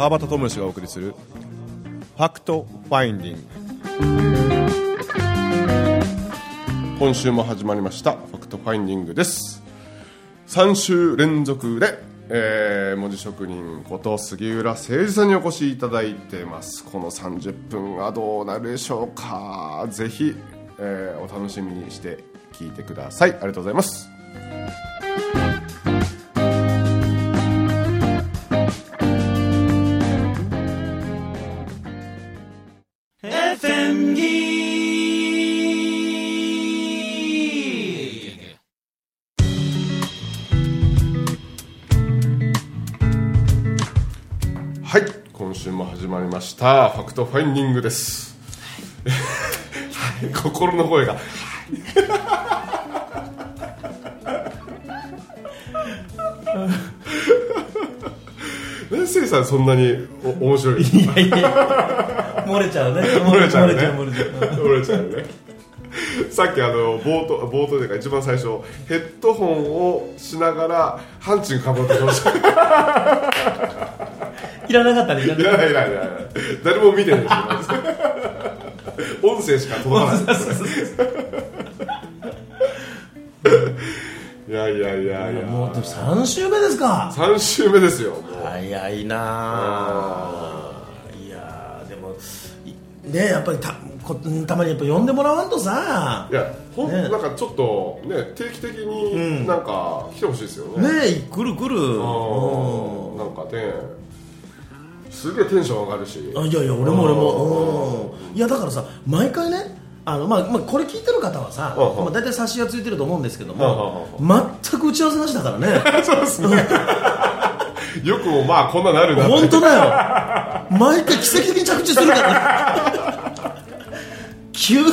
川端智がお送りするファクトファインディング。今週も始まりました。ファクトファインディングです。3週連続で、えー、文字職人こと杉浦誠二さんにお越しいただいてます。この30分はどうなるでしょうか。ぜひ、えー、お楽しみにして聞いてください。ありがとうございます。週も始まりましたファクトファインディングです、心の声が。何せいさんそんなにお面白い？いやいや漏れちゃうね。漏れちゃうね。漏れちゃうね。さっきあの冒頭冒頭というか一番最初ヘッドホンをしながらハンチングかぶってましたいらなかったねいらいなからっない。いらないいらない誰も見てないですよ音声しか届かない。いやいやいやいや。たもうでも3週目ですか。3週目ですよもう。早いなあ。いやーでもいねやっぱりたこたまにやっぱ呼んでもらわんとさ。いやほん、ね。なんかちょっとね定期的になんか来てほしいですよね。ねえ来る来る。うん。うなんかねすげえテンション上がるし。んあいやいや俺も俺も。うん。いやだからさ毎回ねあのまあまあ、これ聞いてる方はさ、うんうんまあ、大体察しがついてると思うんですけどうんうんも、全く打ち合わせなしだからね。そうですね。よくもまあこんななるな本当だよ。毎回奇跡的に着地するから。ね急に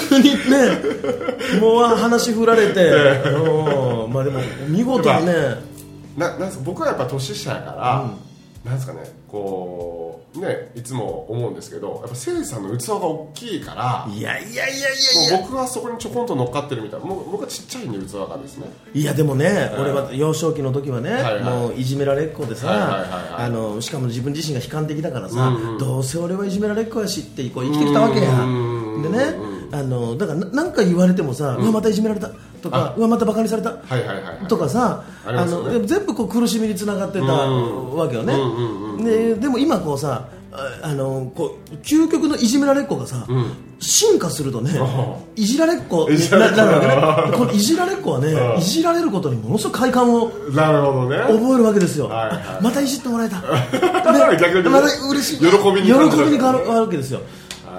ねもう話振られて、うん。まあでも見事にね。ななん僕はやっぱ年下やから、なんですかねこうねいつも思うんですけどやっぱせいさんの器が大きいからいやいやいやいや僕はそこにちょこんと乗っかってるみたいなもう僕はちっちゃいんで器がですね。いやでもね、俺は幼少期の時はね、はい。はい。もういじめられっ子でさ、あのしかも自分自身が悲観的だからさ、うんうんどうせ俺はいじめられっ子やしってこう生きてきたわけや、うんでね、あのだからななんか言われてもさ、うわまたいじめられたとかうわまたバカにされた、はいはいはいはい。とかさあの全部こう苦しみにつながってたわけよね、ででも今こうさああのこう究極のいじめられっ子がさ、進化するとねいじられっ子になな。るわけね。このいじられっ子はねいじられることにものすごく快感をなるほどね。覚えるわけですよ、またいじってもらえた、逆にね。また嬉しい。喜びに変わる。変わけですよ、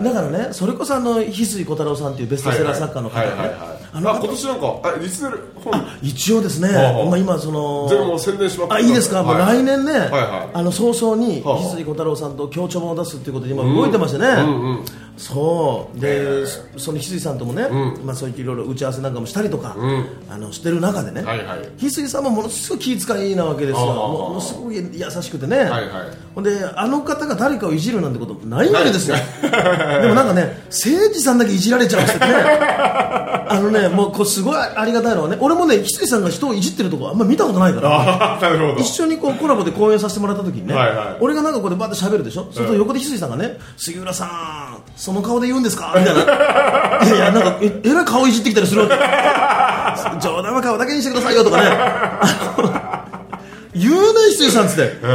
だからねそれこそあの翡翠小太郎さんというベストセラー作家の方ねはいはいはいはいあのあ今年なんかあリスネル本一応ですね、まあ、今その全部宣伝しまくあいいですか、もうはい来年ね、はいはい。あの早々に翡翠小太郎さんと協調本を出すっていうことで今動いてましてね、うんうんそう。で、その翡翠さんともね、まあ、そういったいろいろ打ち合わせなんかもしたりとか、あのしてる中でね、はいはい。翡翠さんもものすごい気遣いなわけですよ。ものすごい優しくてね、はいはい。ほんであの方が誰かをいじるなんてこともないわけですよ。でもなんかね誠司さんだけいじられちゃうしてね。あのねもうこうすごいありがたいのはね俺もね翡翠さんが人をいじってるとこあんま見たことないから。一緒にこうコラボで公演させてもらった時にね、はいはい。俺がなんかこうでバーッと喋るでしょ、それと横で翡翠さんがね杉浦さんその顔で言うんですか？みたいな。いやいやなんかええらい顔いじってきたりするわけ。冗談は顔だけにしてくださいよとかね。言うね翡翠さんっつって、うん。で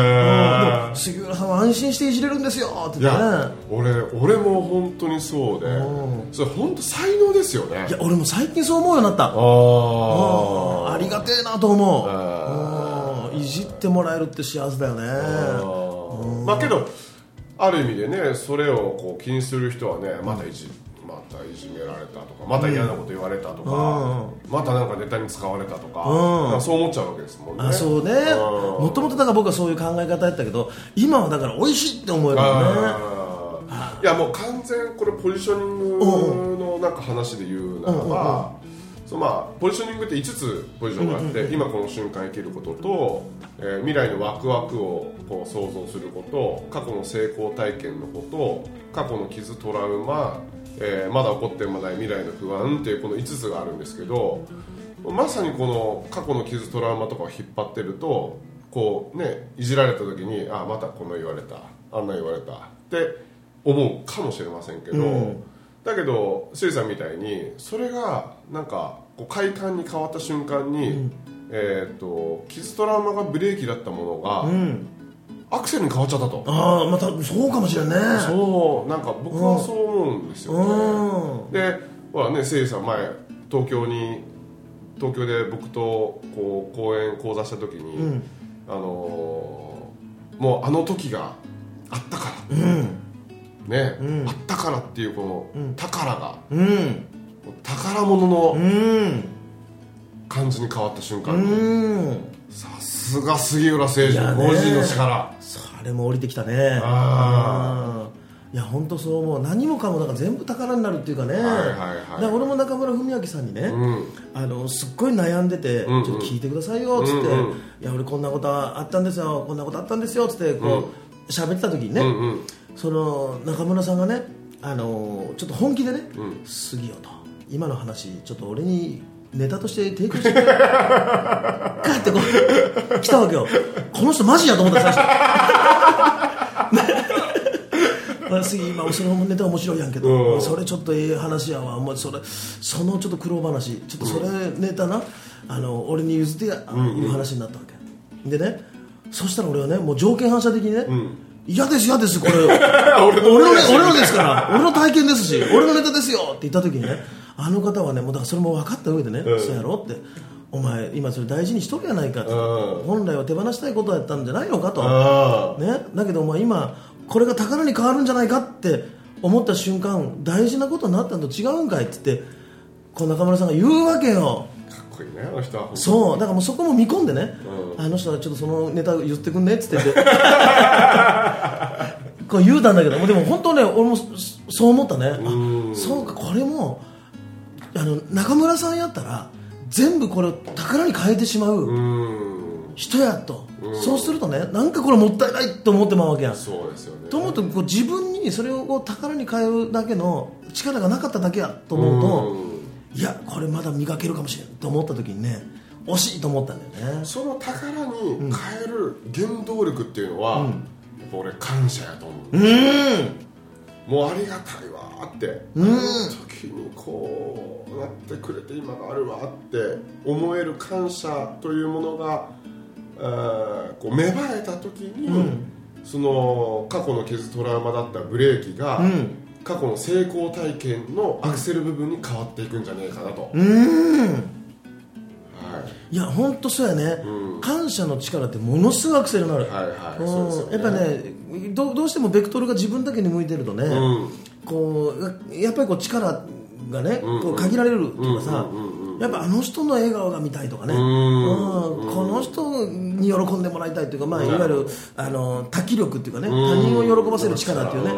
も杉浦さんは安心していじれるんですよってね。や俺俺も本当にそうで。それ本当才能ですよね。いや俺も最近そう思うようになった。あうん。ありがてえなと思う。うん。いじってもらえるって幸せだよね。まあけどある意味でねそれをこう気にする人はねまたいじまたいじめられたとかまた嫌なこと言われたとか、またなんかネタに使われたとか,、うん。そう思っちゃうわけですもんね。あそうね。うん。もともとだから僕はそういう考え方やったけど今はだから美味しいって思えるよね。あー。いやもう完全これポジショニングのなんか話で言うならば、そのまあポジショニングって5つポジションがあって、今この瞬間生きることと、えー未来のワクワクをこう想像すること過去の成功体験のこと過去の傷トラウマ、えーまだ起こってもない未来の不安っていうこの5つがあるんですけどまさにこの過去の傷トラウマとかを引っ張ってるとこうねいじられた時にあまたこの言われたあんな言われたって思うかもしれませんけど、うん。だけどシェイさんみたいにそれがなんかこう快感に変わった瞬間に、えー、と傷トラウマがブレーキだったものが、うん。アクセルに変わっちゃったと、ああまたそうかもしれんね。そうなんか僕はそう思うんですよね、うん。でほらねせいさん前東京に東京で僕とこう講演講座した時に、うん。あのーもうあの時があったから、うん。ね、うん。あったからっていうこの宝が、うん宝物のうん。感じに変わった瞬間。うに、ん。さすが杉浦誠司いやね。個人の力。それも降りてきたね。あうん。いや本当そう思う。何もかもだから全部宝になるっていうかね、はいはいはい。俺も中村文明さんにね、うん。あのすっごい悩んでて、んうん。ちょっと聞いてくださいよっつって、うんうん。いや俺こんなことあったんですよこんなことあったんですよっつってこう喋、ってた時にね、うんうん。その中村さんがねあのちょっと本気でね、うん。杉よと今の話ちょっと俺にネタとして提供してくれ。帰ってこう来たわけよ。この人マジやと思った最初。まあ杉今そのネタ面白いやんけど、うん。それちょっとええ話やわ。もうそれそのちょっと苦労話。ちょっとそれネタな、あの俺に譲ってや、いう話になったわけ。でねそしたら俺はねもう条件反射的にね、嫌です嫌ですこれ。俺 俺の俺のですから。俺の体験ですし俺のネタですよ。って言った時にねあの方はねもうだからそれも分かった上でね、うん。そうやろって。お前今それ大事にしとるやないかって、うん。本来は手放したいことやったんじゃないのかと、あね、だけどお前今これが宝に変わるんじゃないかって思った瞬間大事なことになったのと違うんかいって言ってこう中村さんが言うわけよ。あかっこいいねあの人は。そう。だからもうそこも見込んでね、うん。あの人はちょっとそのネタ言ってくんねっつって。て こう言うたんだけどでも本当ね俺もそそう思ったね。うん。あそうかこれもあの中村さんやったら全部これを宝に変えてしまううん。人やと、そうするとねなんかこれもったいないと思ってまうわけやん。そうですよね。と思うとこう自分にそれをこう宝に変えるだけの力がなかっただけやと思うと、いやこれまだ磨けるかもしれんと思った時にね惜しいと思ったんだよね。その宝に変える原動力っていうのは、やっぱ俺感謝やと思う、うんもうありがたいわーって、うん。時にこうなってくれて今があるわって思える感謝というものがあーこう芽生えた時に、その過去の傷トラウマだったブレーキが、うん。過去の成功体験のアクセル部分に変わっていくんじゃねえかなと、うん。はいいや本当そうやね、うん。感謝の力ってものすごいアクセルになる、はいはいね。やっぱねどどうしてもベクトルが自分だけに向いてるとね、うん。こうやっぱりこう力がね、うん。こう限られるっていうかさ、うんうんうんやっぱあの人の笑顔が見たいとかね、ん。うん。この人に喜んでもらいたいというか、まあ、い。わゆるあの多気力っていうかね、ん。他人を喜ばせる力っていうね、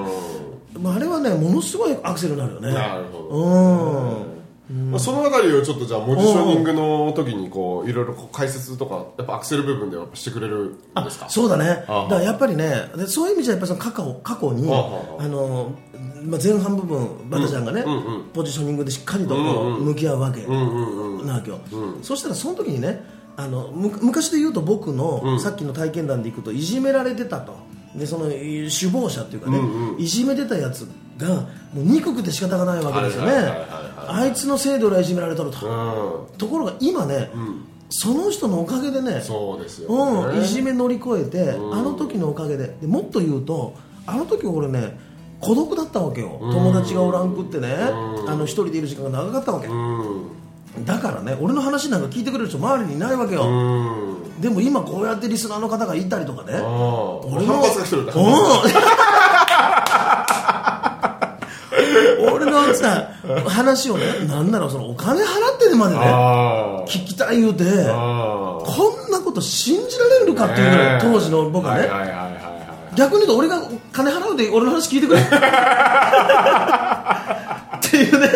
まあ、あれはねものすごいアクセルになるよね。なるほど。うんまあ、そのあたりをちょっとじゃあモジショニングの時にこういろいろ解説とかやっぱアクセル部分ではしてくれるんですか？そうだね。だからやっぱりねでそういう意味じゃやっぱりその過去過去にあはあの、まあ、前半部分バタちゃんがね、うんうんポジショニングでしっかりとこう向き合うわけ。うんうんうん。なわけよ、そしたらその時にねあのむ昔で言うと僕の、さっきの体験談でいくといじめられてたと。でそのい首謀者っていうかね、いじめてたやつがもう憎くて仕方がないわけですよね。あいつのせいで俺はいじめられとると、うん。ところが今ね、その人のおかげでねそうですようん、ねいじめ乗り越えて、あの時のおかげで。でもっと言うとあの時俺ね孤独だったわけよ、友達がおらんくってね、あの一人でいる時間が長かったわけ、うん。だからね俺の話なんか聞いてくれる人周りにいないわけよ、うん。でも今こうやってリスナーの方がいたりとかね。俺の反発が来てるん。だ話をねなんならそのお金払ってでまでね聞きたい言うてこんなこと信じられるかっていうぐらい当時の僕はね、逆に言うと俺が金払うで俺の話聞いてくれ。っていうね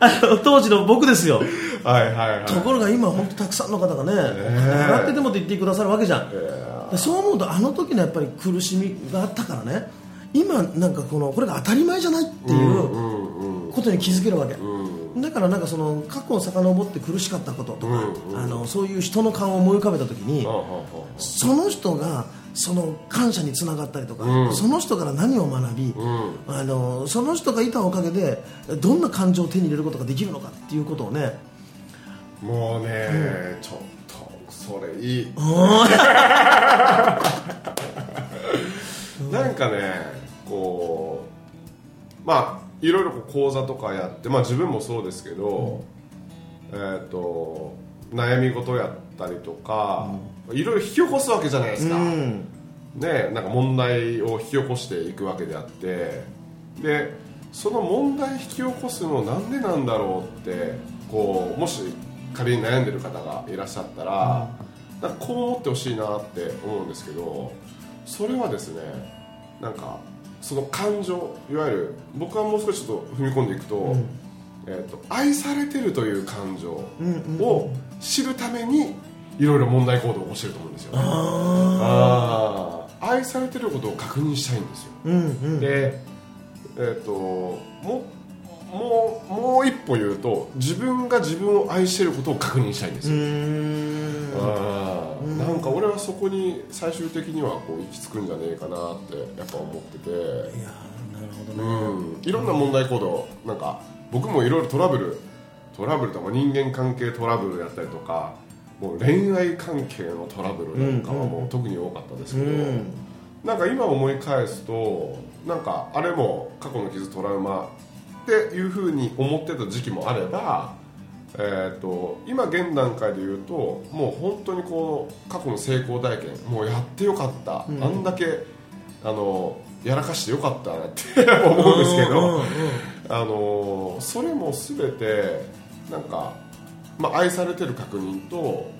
あの当時の僕ですよ。はいはいはい。ところが今本当たくさんの方がね、金払ってでもって言ってくださるわけじゃん、でそう思うとあの時のやっぱり苦しみがあったからね。今なんかこのこれが当たり前じゃないっていうことに気づけるわけ、ん。だからなんかその過去を遡って苦しかったこととか、うんあのそういう人の顔を思い浮かべた時に、その人がその感謝につながったりとか、うん。その人から何を学び、うん。あのその人がいたおかげでどんな感情を手に入れることができるのかっていうことをねもうね、ちょっとそれいい。なんかねこうまあいろいろこう講座とかやってまあ自分もそうですけど、えっ、と悩み事やったりとか、いろいろ引き起こすわけじゃないですか、うん。ね、なんか問題を引き起こしていくわけであってでその問題引き起こすのなんでなんだろうってこうもし仮に悩んでる方がいらっしゃったら、なんかこう思ってほしいなって思うんですけどそれはですねなんかその感情いわゆる僕はもう少しちょっと踏み込んでいくと,、えー、と愛されてるという感情を知るためにいろいろ問題行動を起こしてると思うんですよ。ね。あー。愛されてることを確認したいんですよ、うんうん。でえっ、とももうもう一歩言うと自分が自分を愛してることを確認したいんですうよ、ん。あーなんか俺はそこに最終的にはこう行き着くんじゃねえかなってやっぱ思ってて。いやーなるほどね、うん。いろんな問題行動なんか僕もいろいろトラブルトラブルとか人間関係トラブルやったりとかもう恋愛関係のトラブルなんかはもう特に多かったですけど、うん。なんか今思い返すとなんかあれも過去の傷トラウマっていうふうに思ってた時期もあれば、えー、と今現段階で言うともう本当にこの過去の成功体験もうやってよかった、あんだけあのやらかしてよかったなって 思うんですけど、うんうんうん。あのそれも全てなんか、まあ、愛されてる確認と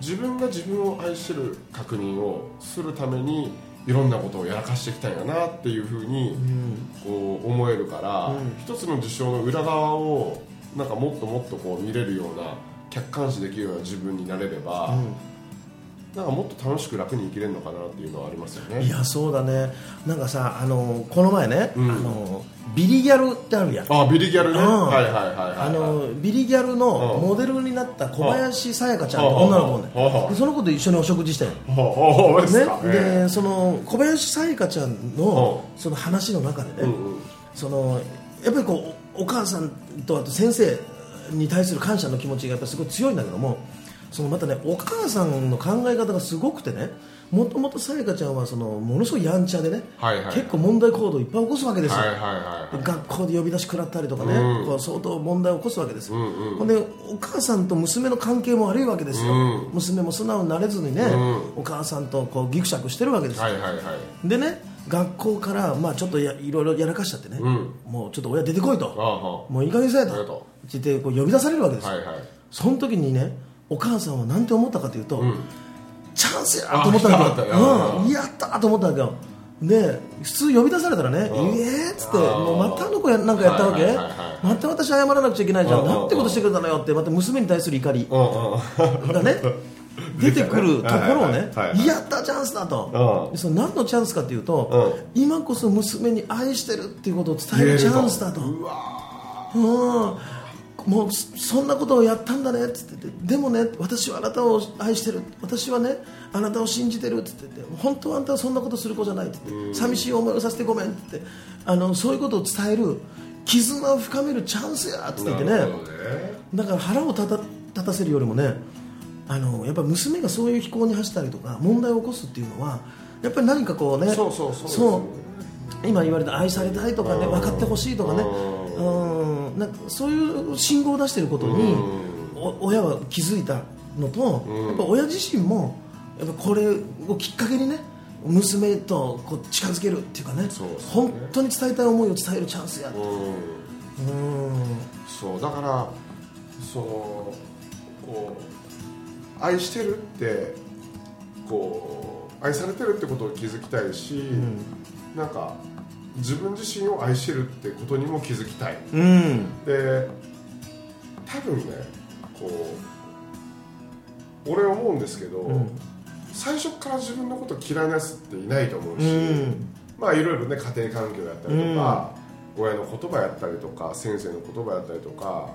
自分が自分を愛してる確認をするためにいろんなことをやらかしていきたいんだなっていうふうにこう思えるから、うん。一つの事象の裏側をなんかもっともっとこう見れるような客観視できるような自分になれれば、なんかもっと楽しく楽に生きれるのかなっていうのはありますよね。いやそうだね。なんかさあのこの前ね、うん。あのビリギャルってあるやん。あビリギャルね、うん。はいはいはいはい、あのビリギャルのうん。モデルになった小林さやかちゃんって女の子ね。でその子と一緒にお食事したよね、えでその小林さやかちゃんのその話の中でね、えうんうん。そのやっぱりこうおお母さんとあと先生に対する感謝の気持ちがやっぱりすごい強いんだけどもそのまたねお母さんの考え方がすごくてねもともとさやかちゃんはそのものすごいやんちゃでね、はいはい。結構問題行動をいっぱい起こすわけですよ、はいはいはい学校で呼び出し食らったりとかね、うん。こう相当問題を起こすわけですよ、うんうん。ほんでお母さんと娘の関係も悪いわけですよ、うん。娘も素直になれずにね、うん。お母さんとこうギクシャクしてるわけですよ、はいはいはい。でね学校から、まあ、ちょっとやいろいろやらかしちゃってね、うん。もうちょっと親出てこいあとあもういい加減にせえと。とってこう呼び出されるわけですよ、はいはい。その時にねお母さんは何て思ったかというと、んチャンスやと思ったわあ来たけ来た。よよ、うん、やった。と思ったわけよで普通呼び出されたらね「うんいえ」っつってもうまたあの子やなんかやったわけ、はいはいはいはい。また私謝らなくちゃいけないじゃん、うんなんてことしてくれたのよってまた娘に対する怒り。がね。出てくるところをねやったチャンスだと、その何のチャンスかというと、今こそ娘に愛してるっていうことを伝えるチャンスだと、うわうんもうそそんなことをやったんだねって言ってて。でもね私はあなたを愛してる。私はねあなたを信じてるって言ってて。本当はあんたはそんなことする子じゃないって。言って寂しい思いをさせてごめんって言って。あのそういうことを伝える絆を深めるチャンスやって言ってね。ね。だから腹を立た立たせるよりもねあのやっぱ娘がそういう非行に走ったりとか問題を起こすっていうのはやっぱり何かこうねそうそうそうそう今言われた愛されたいとかねうん。分かってほしいとかねううん。なんかそういう信号を出していることにお親は気づいたのとやっぱ親自身もやっぱこれをきっかけにね娘とこう近づけるっていうかねね。本当に伝えたい思いを伝えるチャンスやうん。うん。そうだからそのこう愛してるってこう愛されてるってことを気づきたいし、なんか自分自身を愛してるってことにも気づきたい。うん。で多分ねこう俺思うんですけど、ん。最初から自分のこと嫌いなやつっていないと思うし、うん。まあいろいろね家庭環境やったりとか、親の言葉やったりとか先生の言葉やったりとか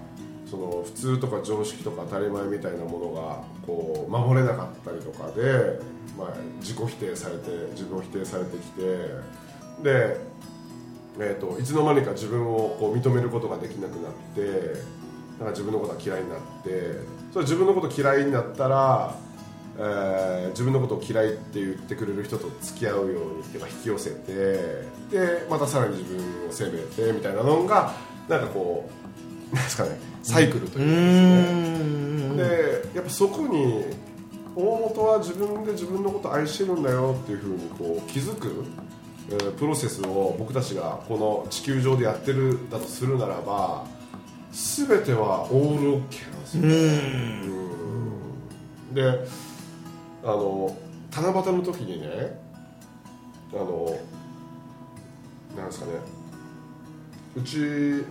その普通とか常識とか当たり前みたいなものがこう守れなかったりとかで、まあ、自己否定されて自分を否定されてきてで、えー、といつの間にか自分をこう認めることができなくなってなんか自分のことが嫌いになってそれ自分のこと嫌いになったら、えー自分のことを嫌いって言ってくれる人と付き合うようにって引き寄せてでまたさらに自分を責めてみたいなのがなんかこうなんですかねサイクルというかですね、でやっぱそこに大元は自分で自分のことを愛してるんだよっていうふうにこう気づく、えープロセスを僕たちがこの地球上でやってるだとするならば全てはオールオッケーなんですよ、うん。であの七夕の時にねあのなんですかね。うち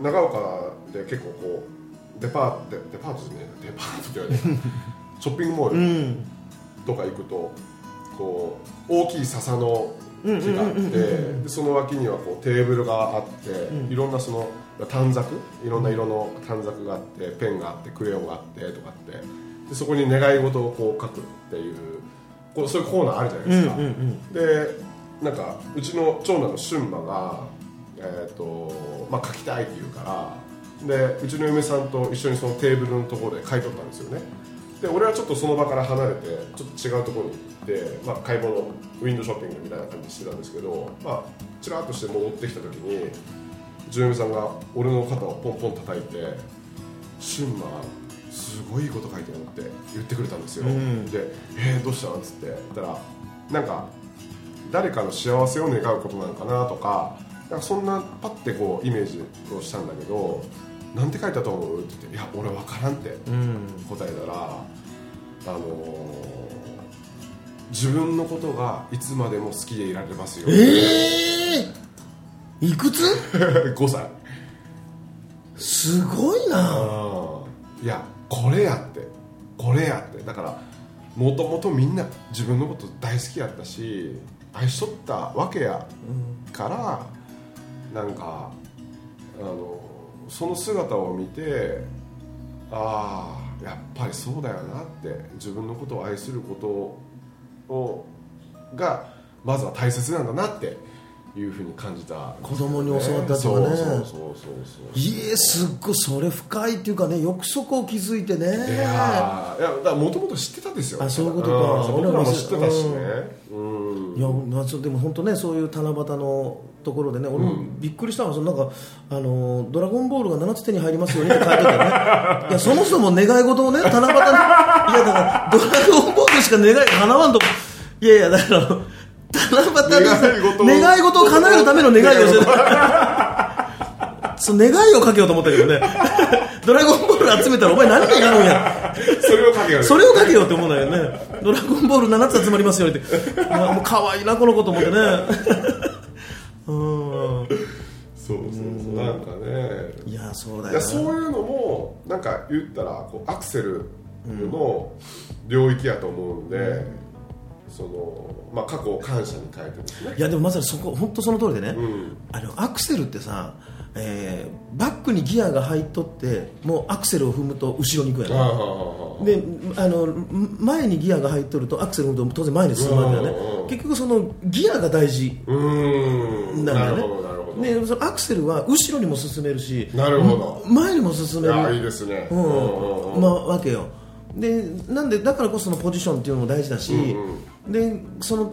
長岡で結構こうデパートデデパートですねデパートって言われて ショッピングモール、うん。とか行くとこう大きい笹の木があってでその脇にはこうテーブルがあって、いろんなその短冊いろんな色の短冊があってペンがあってクレヨンがあってとかって。でそこに願い事をこう書くっていうこうそういうコーナーあるじゃないですか、でなんかうちの長男の俊馬が、えーとまあ、書きたいって言うからでうちの嫁さんと一緒にそのテーブルのところで書いとったんですよねで俺はちょっとその場から離れてちょっと違うところに行って、まあ、買い物ウィンドウショッピングみたいな感じしてたんですけど、まあ、ちらっとして戻ってきた時にうちの嫁さんが俺の肩をポンポン叩いて「シンマすごいいいこと書いてる」って言ってくれたんですよ、で「えー、どうしたの?」っつって言ったらなんか誰かの幸せを願うことなのかなとかなんかそんなパッてこうイメージをしたんだけど「なんて書いたと思う?」って言って「いや俺分からん」って答えたら、あのー自分のことがいつまでも好きでいられますよ」ええいくつ？5歳。すごいな。いやこれやって。これやって。だからもともとみんな自分のこと大好きやったし愛しとったわけや。から、なんかあのその姿を見てああやっぱりそうだよなって自分のことを愛することをがまずは大切なんだなっていうふうに感じた子供に教わったとかね。そうそうそうそうそう。いえすっごいそれ深いっていうかねよくそこを気づいてね。いやーいやだからもともと知ってたんですよ。あそういうことか。う僕らも知ってたしね。うんいやまあ、でも本当ねそういう七夕のところでね俺もびっくりしたの。はそのなんかあのドラゴンボールが7つ手に入りますようにって書いてたよね。いやそもそも願い事をね七夕にいやだからドラゴンボールしか願いが叶わんといやいやだから七夕にさ願い事を。願い事を叶えるための願いをして その願いをかけようと思ったけどねドラゴンボール集めたらお前何がいるんや。それをかけるそれをかけようって思うんだよね。ドラゴンボール7つ集まりますよって。もう可愛いなこの子と思ってね。うんそうそうそう。なんかね。いやそうだいよそういうのもなんか言ったらこうアクセルの領域やと思うんで、そのまあ、過去を感謝に変えてですね。いやでもまさにそこ本当その通りでね、ん。あのアクセルってさ、えーバックにギアが入っとってもうアクセルを踏むと後ろに行くやああろああであの前にギアが入っとるとアクセルを踏むと当然前に進むわけだね。うん結局そのギアが大事。なんだよね。でそのアクセルは後ろにも進めるしなるほど。前にも進める。いやいいですね、うん。うんうんうん。まあわけよ。でなんでだからこそのポジションっていうのも大事だし、でその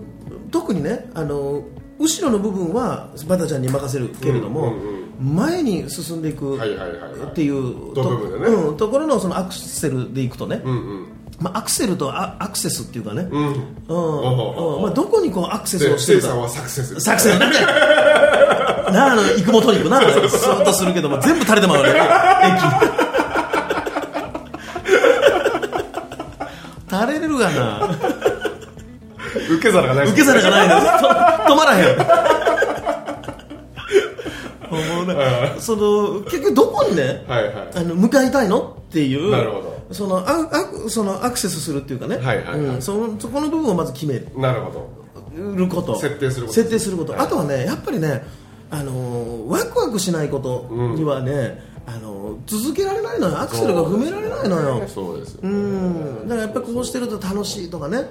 特にねあの後ろの部分はバタちゃんに任せるけれども、うんうん前に進んでいくっていうところのそのアクセルでいくとね、うんうん。まあ、アクセルとアアクセスっていうかね、うん。うん。まあ、どこにこうアクセスでをしてるか。サクセスサクセス。なんだよなああの育毛トニックな スーッとするけども全部垂れてまうね駅。垂れれるがな。受け皿がない受け皿がない止まらへんもうねその結局どこにね、はいはい。あの向かいたいのっていうなるほど。そのああそのアクセスするっていうかね、はいはいはい。うん。そのそこの部分をまず決める。なるほど。ること。設定すること。設定すること、はい。あとはねやっぱりねあのーワクワクしないことにはね、あの続けられないのよ。アクセルが踏められないのよ。そうです。ようねん。だからやっぱりこうしてると楽しいとかね。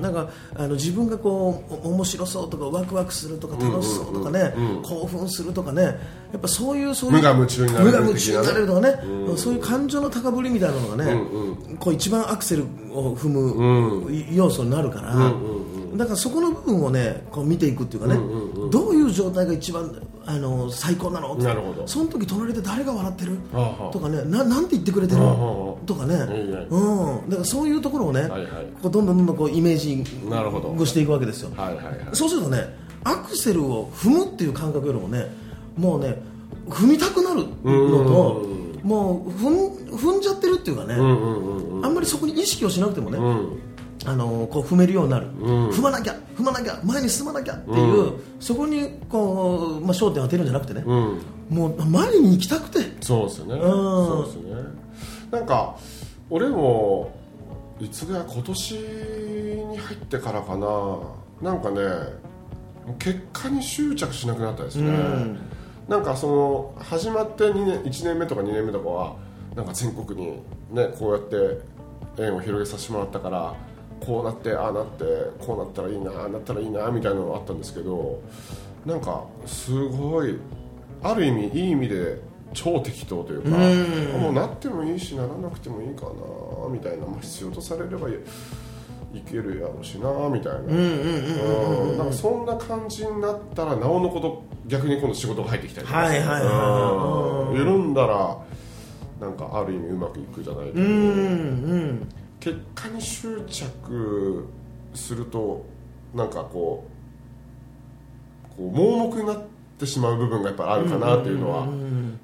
なんかあの自分がこうお面白そうとかワクワクするとか楽しそうとかね、興奮するとかね。やっぱそういうそういう無我夢中になれる無我夢中になれるとかね、うん。そういう感情の高ぶりみたいなのがね、うんこう一番アクセルを踏む要素になるから、だからそこの部分をねこう見ていくっていうかね、どういう状態が一番あの最高なの。なるほど。その時隣で誰が笑ってる？とかね。ななんて言ってくれてる？とかね、うん、だからそういうところをね、はいはい。こうどんどんどんどんこうイメージなるほど。をしていくわけですよ、はいはいはい。そうするとねアクセルを踏むっていう感覚よりもねもうね踏みたくなるのともう踏ん踏んじゃってるっていうかね、うんうんうん。あんまりそこに意識をしなくてもね、うん。あのこう踏めるようになる、踏まなきゃ踏まなきゃ前に進まなきゃっていう、そこにこう、まあ、焦点を当てるんじゃなくてね、うん。もう前に行きたくて。そうですよね。ん。そうですよね。なんか俺もいつぐらい今年に入ってからかな。なんかね結果に執着しなくなったですね、うん。なんかその始まって2年1年目とか2年目とかはなんか全国にねこうやって縁を広げさせてもらったからこうなってああなってこうなったらいいなああなったらいいなみたいなのがあったんですけどなんかすごいある意味いい意味で超適当というかもうなってもいいしならなくてもいいかなみたいな、まあ、必要とされればいいけるやろうしなみたいな。うんなんかそんな感じになったらなおのこと逆に今度仕事が入ってきたりとか。はいはいはいうん。緩んだらなんかある意味うまくいくじゃないけど。うんうん結果に執着するとなんかこうこう盲目になってしまう部分がやっぱあるかなっていうのは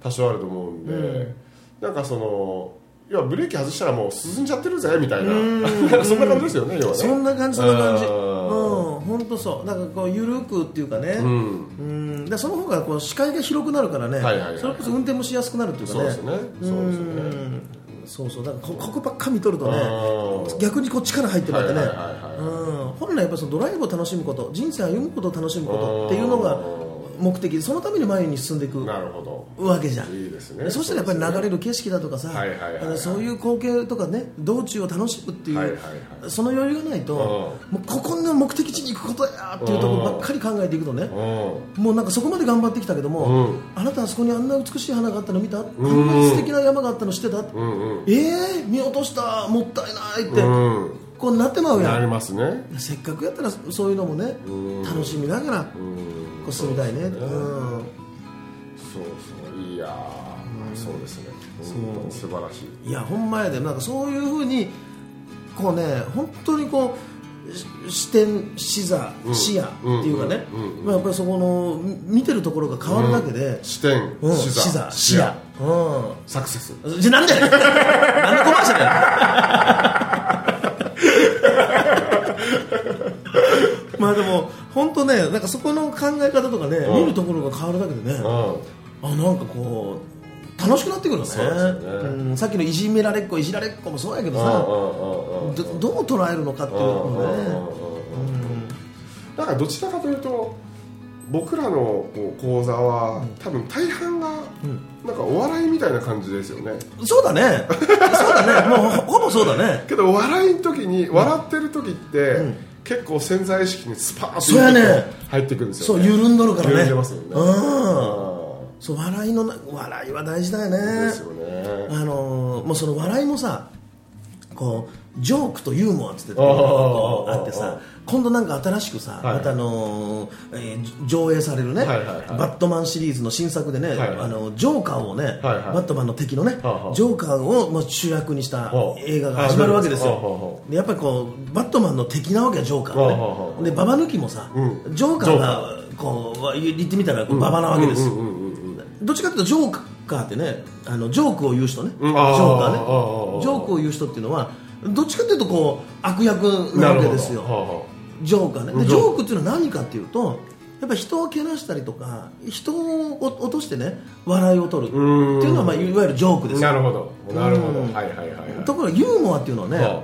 多少あると思うんで、なんかその要はブレーキ外したらもう進んじゃってるぜみたいな。そんな感じですよね要はね。そんな感じそんな感じ。ううんん本当そう。だからこう緩くっていうかね。うん。うん。でその方がこう視界が広くなるからね、はいはいはいそれこそ運転もしやすくなるっていうかね。そうですね。そうですよね。うんそうそうだからこここばっか見とるとねうん逆にこう力入ってまってね本来やっぱそのドライブを楽しむこと人生を歩むことを楽しむことっていうのが目的そのために前に進んでいくわけじゃん。いいですね。そしたらやっぱり流れる景色だとかさ、そういう光景とかね道中を楽しむっていう、はいはいはいその余裕がないと、もうここの目的地に行くことやっていうところばっかり考えていくとね、うん。もうなんかそこまで頑張ってきたけども、うん。あなたあそこにあんな美しい花があったの見た、あんな素敵な山があったの知ってた、うんうん。えー、見落とした。もったいないって、うんこうなってまうやなりんますね。せっかくやったらそういうのもねうん。楽しみながらこうん。う進みたいね。うん。そうそう。いやーそうですね。本当に素晴らしい。いやほんまやで。なんかそういうふうにこうね本当にこうし視点視座、視野っていうかね、やっぱりそこのみ見てるところが変わるだけで、視点うん。視座視野。うサクセス。んじゃなんで なんでコマーシャルやまあでも本当ねなんかそこの考え方とかね、うん。見るところが変わるだけでね、うん。あなんかこう楽しくなってくるよね。そうですよね。うんさっきのいじめられっ子いじられっ子もそうやけどさ、うんうんうんうんどどう捉えるのかっていうのもね、だからどちらかというと僕らの講座は多分大半がなんかお笑いみたいな感じですよね。そうだね。そうだね。もうほほぼそうだね。けど笑いの時に笑ってる時って結構潜在意識にスパーッと入ってくるんですそうよね緩んどるからね。緩んでますよね。うん。うそう笑いのな笑いは大事だよね。んですよね。あのーもうその笑いもさこうジョークとユーモアっつってあってさ今度なんか新しくさ、はい。またあのーえー上映されるね、はいはいはい。バットマンシリーズの新作でね、はいあのジョーカーをね、はいはい。バットマンの敵のね、はあはあ。ジョーカーをまあ主役にしたはあ。映画が始まるわけですよ。でやっぱりこうバットマンの敵なわけよジョーカーはね、でババ抜きもさ、うん。ジョーカーがこう言ってみたらババなわけですよ、どっちかというとジョーカーってねあのジョークを言う人ね、うん。ジョーカーね。ー。ジョークを言う人っていうのはどっちかというとこう悪役なわけですよジョーカーね。でジョークっていうのは何かっていうとやっぱ人をけなしたりとか人を落としてね笑いを取るってん。いうのは、まあ、いわゆるジョークです。よなるほど。なるほど。うん。はいはいはいはい。ところがユーモアっていうのはね、は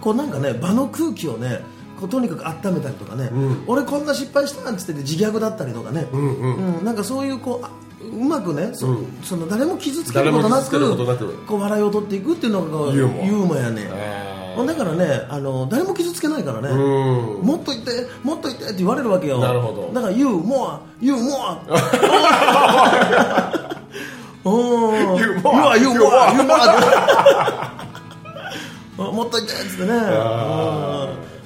こうなんかね場の空気をねこうとにかく温めたりとかね、ん。俺こんな失敗したなんつってて自虐だったりとかね、うんうん。うん。なんかそういうこうあうまくねそ,、うん。その誰も傷つけることなくことなく。こう笑いを取っていくっていうのがユーモア。ユーモアあだからねあの誰も傷つけないからね、うん。もっと言ってもっと言ってって言われるわけよ。なるほど。だから言うモア言うモア おー。ユーモア言うもっと言ってっつってね。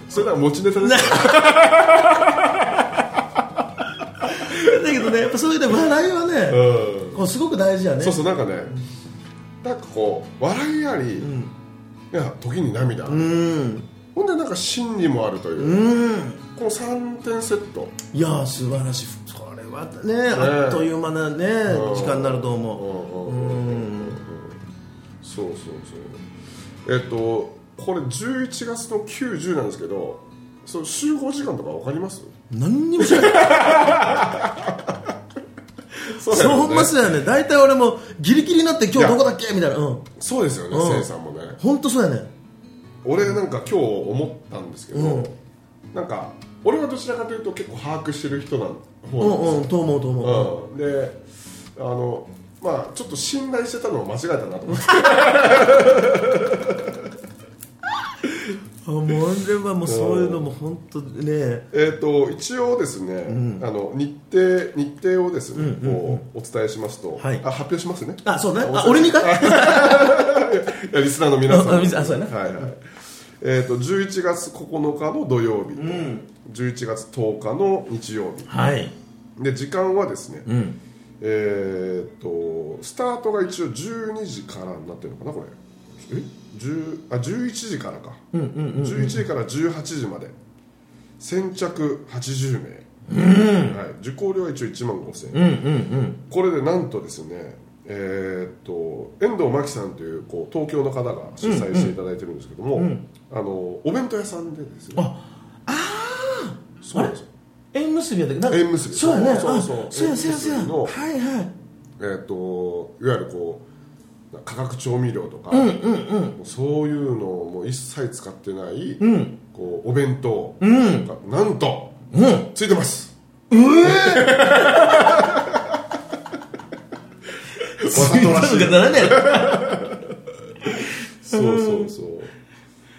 それなら持ちネタですね だけどねやっぱそういうね笑いはね、うん。こうすごく大事やね。そうそうなんかねなんかこう笑いあり、いや時に涙、うん。ほんでなんか真理もあるという、うん。この3点セット。いやー素晴らしい。それはねあっという間なねうん。時間になるとうん思う。うんうんうんうんそうそうそう。えっとこれ11月の90なんですけどその集合時間とか分かります？何にも知らない そそうほんまそうやね。大体俺もギリギリになって今日どこだっけ？みたいな。うん。そうですよね、うん。せいさんもね。本当そうやね。俺なんか今日思ったんですけど、うん。なんか俺はどちらかというと結構把握してる人なう方なんですよ。んうんと思うと思う。うん、であのまあちょっと信頼してたのを間違えたなと思って あもう俺はもうそういうのも本当ね。えー、と一応ですね、あの日程日程をですね、こうお伝えしますと、はい。あ発表しますね。あそうね。おあ俺にかい？いやリスナーの皆さん。あそうやな。はいはい。えー、と11月9日の土曜日と、11月10日の日曜日。はい。で時間はですね、うん。えー、とスタートが一応12時からになってるのかなこれ。え？10あ11時からか、11時から18時まで。先着80名、はい、受講料は一応1万5000円、うんうんうん。これでなんとですねえーっと遠藤真紀さんというこう東京の方が主催していただいてるんですけども、あのお弁当屋さんでですね。あそうなんですよ。縁結びやったっけ？なんか縁結び。そうやねそうそう。あそうやそうやそうや。縁結びのはいはい。えーっといわゆるこう化学調味料とか、そういうのをもう一切使ってない、こうお弁当。が、なんと、ついてます。う かねそうそうそう。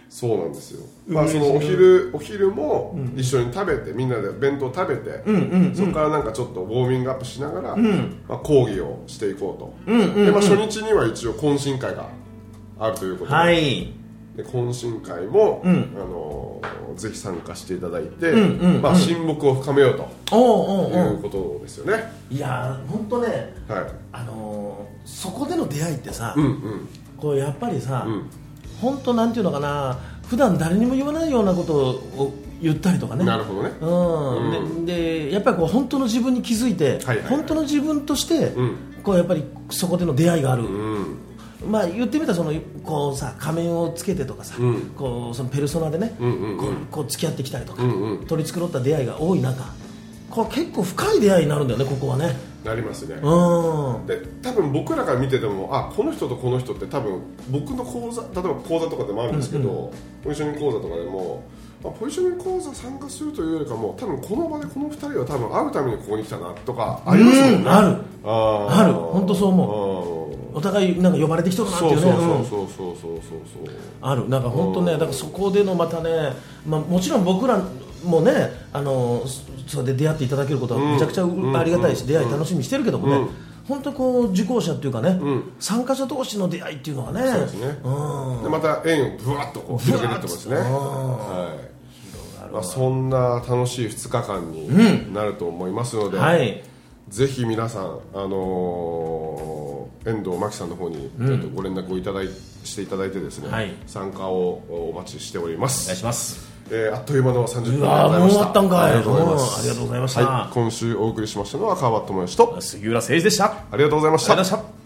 そうなんですよまあそのお昼お昼も一緒に食べてみんなで弁当食べて、そこからなんかちょっとウォーミングアップしながら、まあ、講義をしていこうと、でまあ、初日には一応懇親会があるということで,、はい。で懇親会も、あのぜひ参加していただいて、まあ、親睦を深めようといううことですよね、いや本当ねはい。あのーそこでの出会いってさ、うんうん。こうやっぱりさ、ん。本当なんていうのかな普段誰にも言わないようなことを言ったりとかね。なるほどね。うん。ででやっぱりこう本当の自分に気づいて、はいはい本当の自分として、ん。こうやっぱりそこでの出会いがある、うん。まあ、言ってみたらそのこうさ仮面をつけてとかさ、ん。こうそのペルソナでね、んうんうん。こう付き合ってきたりとか、んうん。取り繕った出会いが多い中これ結構深い出会いになるんだよねここはねなりますね、うん。で多分僕らが見ててもあこの人とこの人って多分僕の講座例えば講座とかでもあるんですけど、ポジショニング講座とかでも、まあ、ポジショニング講座参加するというよりかも多分この場でこの2人は多分会うためにここに来たなとかありますもんね、うんあるある。本当そう思う。お互いなんか呼ばれてきとるなっていうね。そうそうそううんそうそうそうそう。ある。なんか本当ねうん。だからそこでのまたね、まあ、もちろん僕らもねあのそそれで出会っていただけることはめちゃくちゃううん。ありがたいし、出会い楽しみにしてるけどもね、うん。本当こう受講者っていうかね、ん。参加者同士の出会いっていうのがねそうですね。うん。でまた円をぶわっとこう広げてってますね、はい。まあ、そんな楽しい2日間になると思いますので、はい。ぜひ皆さん、あのー遠藤真紀さんの方にちょっとご連絡をいただい、していただいてですね、はい。参加をお待ちしております。お願いしますえーあっという間の30分でうございました。わったんかい。ありがとうございます。うんありがとうございました。はい、今週お送りしましたのは川端智之と杉浦誠二でした。ありがとうございました